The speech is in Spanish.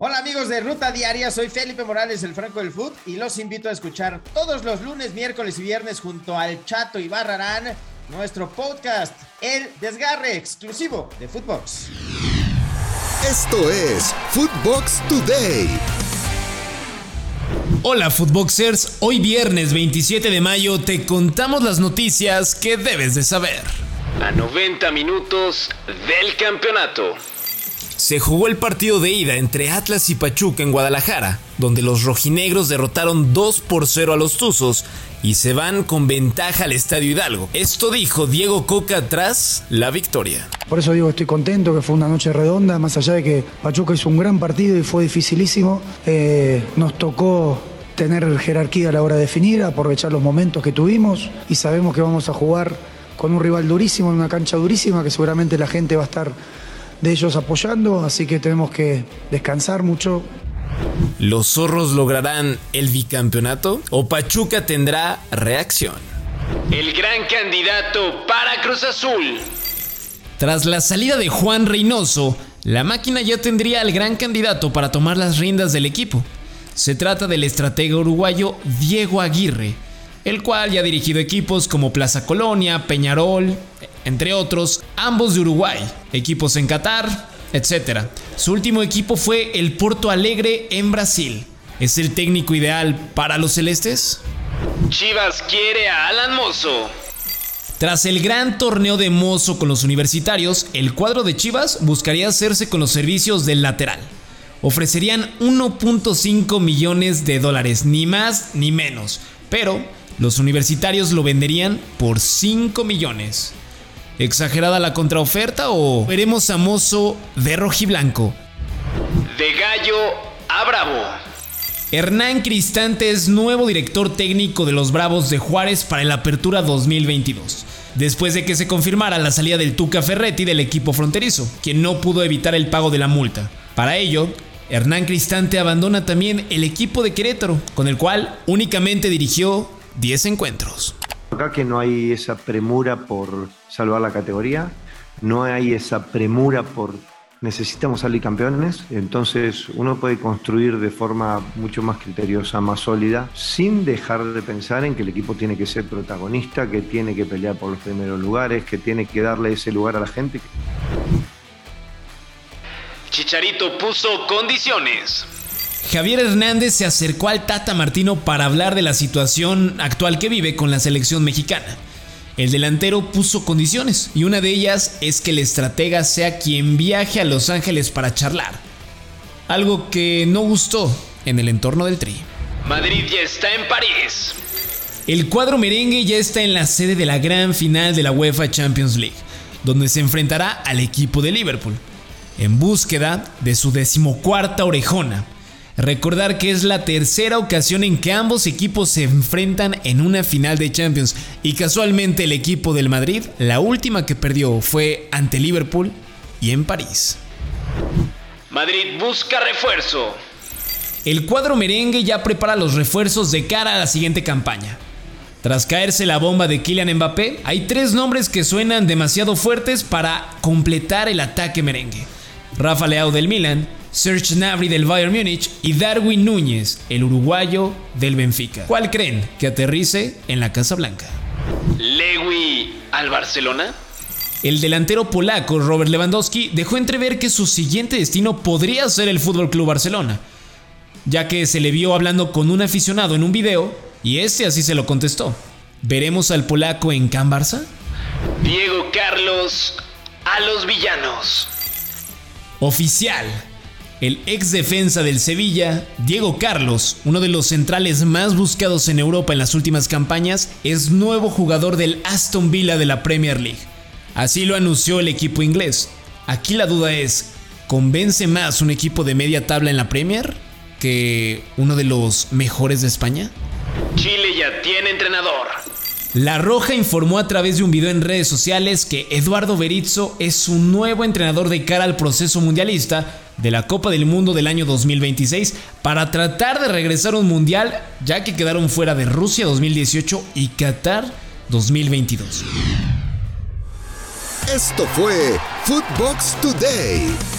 Hola amigos de Ruta Diaria, soy Felipe Morales, el Franco del Foot, y los invito a escuchar todos los lunes, miércoles y viernes junto al Chato y Barrarán nuestro podcast, El Desgarre, exclusivo de Footbox. Esto es Footbox Today. Hola Footboxers, hoy viernes 27 de mayo te contamos las noticias que debes de saber. A 90 minutos del campeonato se jugó el partido de ida entre Atlas y Pachuca en Guadalajara, donde los rojinegros derrotaron 2 por 0 a los Tuzos y se van con ventaja al Estadio Hidalgo. Esto dijo Diego Coca tras la victoria. Por eso digo, estoy contento que fue una noche redonda, más allá de que Pachuca hizo un gran partido y fue dificilísimo. Eh, nos tocó tener jerarquía a la hora de definir, aprovechar los momentos que tuvimos y sabemos que vamos a jugar con un rival durísimo, en una cancha durísima, que seguramente la gente va a estar de ellos apoyando, así que tenemos que descansar mucho. ¿Los zorros lograrán el bicampeonato o Pachuca tendrá reacción? El gran candidato para Cruz Azul. Tras la salida de Juan Reynoso, la máquina ya tendría al gran candidato para tomar las riendas del equipo. Se trata del estratega uruguayo Diego Aguirre, el cual ya ha dirigido equipos como Plaza Colonia, Peñarol, entre otros, ambos de Uruguay, equipos en Qatar, etc. Su último equipo fue el Porto Alegre en Brasil. ¿Es el técnico ideal para los celestes? Chivas quiere a Alan Mozo. Tras el gran torneo de Mozo con los universitarios, el cuadro de Chivas buscaría hacerse con los servicios del lateral. Ofrecerían 1.5 millones de dólares, ni más ni menos, pero los universitarios lo venderían por 5 millones. ¿Exagerada la contraoferta o veremos a Mozo de rojiblanco? De gallo a bravo. Hernán Cristante es nuevo director técnico de los Bravos de Juárez para el Apertura 2022, después de que se confirmara la salida del Tuca Ferretti del equipo fronterizo, quien no pudo evitar el pago de la multa. Para ello, Hernán Cristante abandona también el equipo de Querétaro, con el cual únicamente dirigió 10 encuentros. Acá que no hay esa premura por salvar la categoría, no hay esa premura por necesitamos salir campeones, entonces uno puede construir de forma mucho más criteriosa, más sólida, sin dejar de pensar en que el equipo tiene que ser protagonista, que tiene que pelear por los primeros lugares, que tiene que darle ese lugar a la gente. Chicharito puso condiciones. Javier Hernández se acercó al Tata Martino para hablar de la situación actual que vive con la selección mexicana. El delantero puso condiciones y una de ellas es que el estratega sea quien viaje a Los Ángeles para charlar. Algo que no gustó en el entorno del Tri. Madrid ya está en París. El cuadro merengue ya está en la sede de la gran final de la UEFA Champions League, donde se enfrentará al equipo de Liverpool, en búsqueda de su decimocuarta orejona Recordar que es la tercera ocasión en que ambos equipos se enfrentan en una final de Champions y casualmente el equipo del Madrid, la última que perdió fue ante Liverpool y en París. Madrid busca refuerzo. El cuadro merengue ya prepara los refuerzos de cara a la siguiente campaña. Tras caerse la bomba de Kylian Mbappé, hay tres nombres que suenan demasiado fuertes para completar el ataque merengue. Rafa Leao del Milan, Serge Gnabry del Bayern Múnich y Darwin Núñez, el uruguayo del Benfica. ¿Cuál creen que aterrice en la Casa Blanca? ¿Lewy al Barcelona? El delantero polaco Robert Lewandowski dejó entrever que su siguiente destino podría ser el Fútbol Club Barcelona, ya que se le vio hablando con un aficionado en un video y este así se lo contestó. ¿Veremos al polaco en Can Barça? Diego Carlos a los villanos. Oficial, el ex defensa del Sevilla, Diego Carlos, uno de los centrales más buscados en Europa en las últimas campañas, es nuevo jugador del Aston Villa de la Premier League. Así lo anunció el equipo inglés. Aquí la duda es, ¿convence más un equipo de media tabla en la Premier que uno de los mejores de España? Chile ya tiene entrenador. La Roja informó a través de un video en redes sociales que Eduardo Berizzo es su nuevo entrenador de cara al proceso mundialista de la Copa del Mundo del año 2026 para tratar de regresar a un mundial ya que quedaron fuera de Rusia 2018 y Qatar 2022. Esto fue Footbox Today.